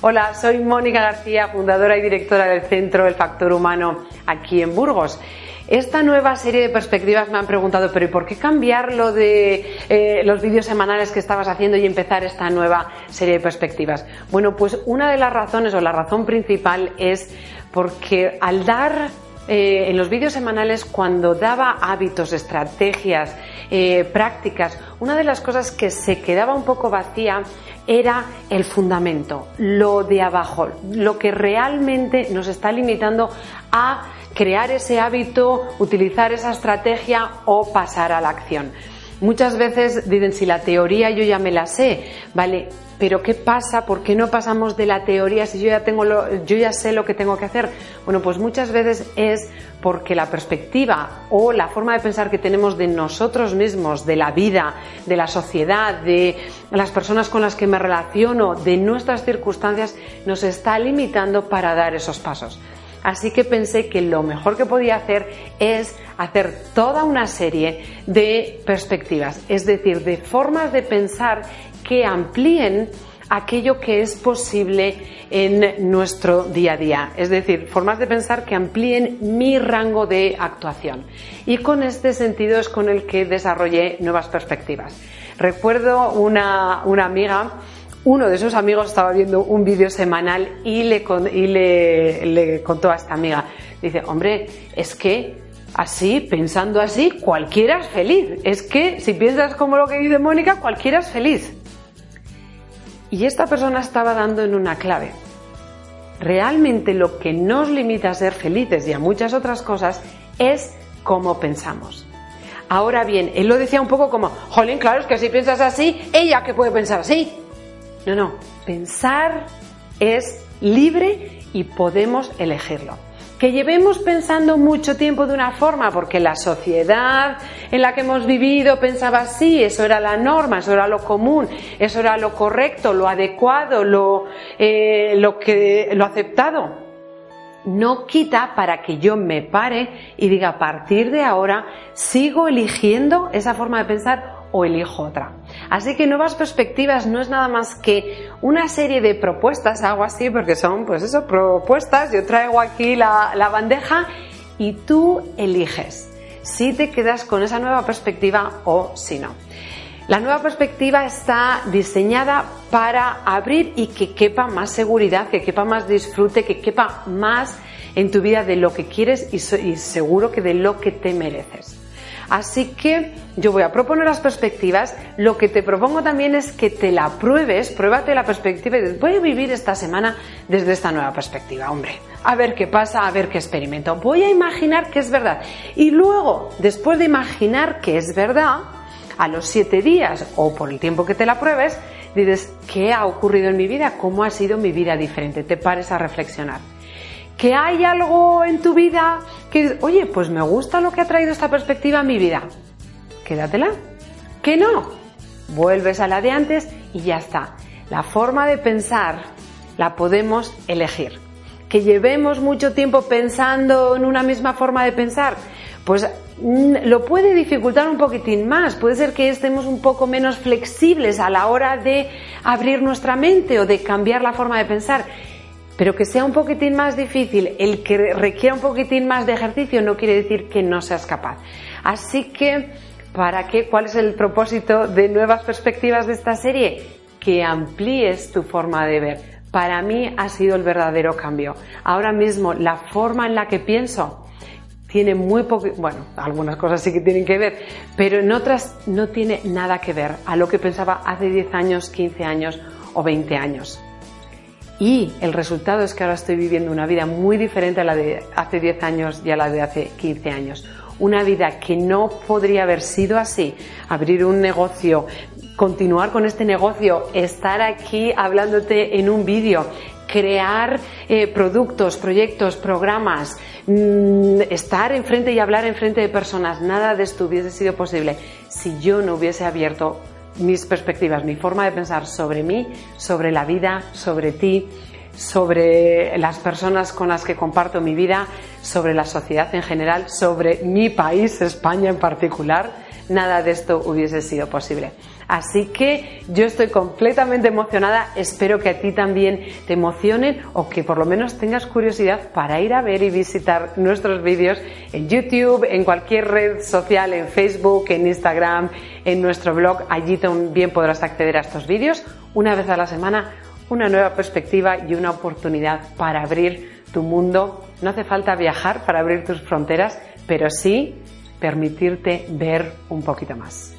Hola, soy Mónica García, fundadora y directora del Centro El Factor Humano aquí en Burgos. Esta nueva serie de perspectivas me han preguntado, pero ¿y por qué cambiar lo de eh, los vídeos semanales que estabas haciendo y empezar esta nueva serie de perspectivas? Bueno, pues una de las razones o la razón principal es porque al dar eh, en los vídeos semanales cuando daba hábitos, estrategias, eh, prácticas, una de las cosas que se quedaba un poco vacía era el fundamento, lo de abajo, lo que realmente nos está limitando a crear ese hábito, utilizar esa estrategia o pasar a la acción. Muchas veces dicen, si la teoría yo ya me la sé, ¿vale? Pero ¿qué pasa? ¿Por qué no pasamos de la teoría si yo ya, tengo lo, yo ya sé lo que tengo que hacer? Bueno, pues muchas veces es porque la perspectiva o la forma de pensar que tenemos de nosotros mismos, de la vida, de la sociedad, de las personas con las que me relaciono, de nuestras circunstancias, nos está limitando para dar esos pasos. Así que pensé que lo mejor que podía hacer es hacer toda una serie de perspectivas, es decir, de formas de pensar que amplíen aquello que es posible en nuestro día a día, es decir, formas de pensar que amplíen mi rango de actuación. Y con este sentido es con el que desarrollé nuevas perspectivas. Recuerdo una, amiga, uno de sus amigos estaba viendo un vídeo semanal y, le, contó a esta amiga, dice, hombre, es que Así, pensando así, cualquiera es feliz. Es que si piensas como lo que dice Mónica, cualquiera es feliz. Y esta persona estaba dando en una clave. Realmente lo que nos limita a ser felices y a muchas otras cosas es cómo pensamos. Ahora bien, él lo decía un poco como, jolín, claro, es que si piensas así, ella que puede pensar así. No, no, pensar es libre y podemos elegirlo que llevemos pensando mucho tiempo de una forma, porque la sociedad en la que hemos vivido pensaba así, eso era la norma, eso era lo común, eso era lo correcto, lo adecuado, lo, eh, lo, que, lo aceptado. No quita para que yo me pare y diga a partir de ahora sigo eligiendo esa forma de pensar o elijo otra. Así que nuevas perspectivas no es nada más que una serie de propuestas, hago así porque son pues eso, propuestas, yo traigo aquí la, la bandeja y tú eliges si te quedas con esa nueva perspectiva o si no. La nueva perspectiva está diseñada para abrir y que quepa más seguridad, que quepa más disfrute, que quepa más en tu vida de lo que quieres y seguro que de lo que te mereces. Así que yo voy a proponer las perspectivas. Lo que te propongo también es que te la pruebes, pruébate la perspectiva y voy a vivir esta semana desde esta nueva perspectiva, hombre. A ver qué pasa, a ver qué experimento. Voy a imaginar que es verdad. Y luego, después de imaginar que es verdad, a los siete días o por el tiempo que te la pruebes, dices, ¿qué ha ocurrido en mi vida? ¿Cómo ha sido mi vida diferente? Te pares a reflexionar que hay algo en tu vida que, oye, pues me gusta lo que ha traído esta perspectiva a mi vida, quédatela. Que no, vuelves a la de antes y ya está. La forma de pensar la podemos elegir. Que llevemos mucho tiempo pensando en una misma forma de pensar, pues mm, lo puede dificultar un poquitín más. Puede ser que estemos un poco menos flexibles a la hora de abrir nuestra mente o de cambiar la forma de pensar pero que sea un poquitín más difícil, el que requiera un poquitín más de ejercicio no quiere decir que no seas capaz. Así que, ¿para qué? ¿Cuál es el propósito de nuevas perspectivas de esta serie? Que amplíes tu forma de ver. Para mí ha sido el verdadero cambio. Ahora mismo, la forma en la que pienso tiene muy poco, bueno, algunas cosas sí que tienen que ver, pero en otras no tiene nada que ver a lo que pensaba hace 10 años, 15 años o 20 años. Y el resultado es que ahora estoy viviendo una vida muy diferente a la de hace 10 años y a la de hace 15 años. Una vida que no podría haber sido así. Abrir un negocio, continuar con este negocio, estar aquí hablándote en un vídeo, crear eh, productos, proyectos, programas, mm, estar enfrente y hablar enfrente de personas. Nada de esto hubiese sido posible si yo no hubiese abierto mis perspectivas, mi forma de pensar sobre mí, sobre la vida, sobre ti, sobre las personas con las que comparto mi vida, sobre la sociedad en general, sobre mi país, España en particular, nada de esto hubiese sido posible. Así que yo estoy completamente emocionada, espero que a ti también te emocionen o que por lo menos tengas curiosidad para ir a ver y visitar nuestros vídeos en YouTube, en cualquier red social, en Facebook, en Instagram, en nuestro blog. Allí también podrás acceder a estos vídeos una vez a la semana, una nueva perspectiva y una oportunidad para abrir tu mundo. No hace falta viajar para abrir tus fronteras, pero sí permitirte ver un poquito más.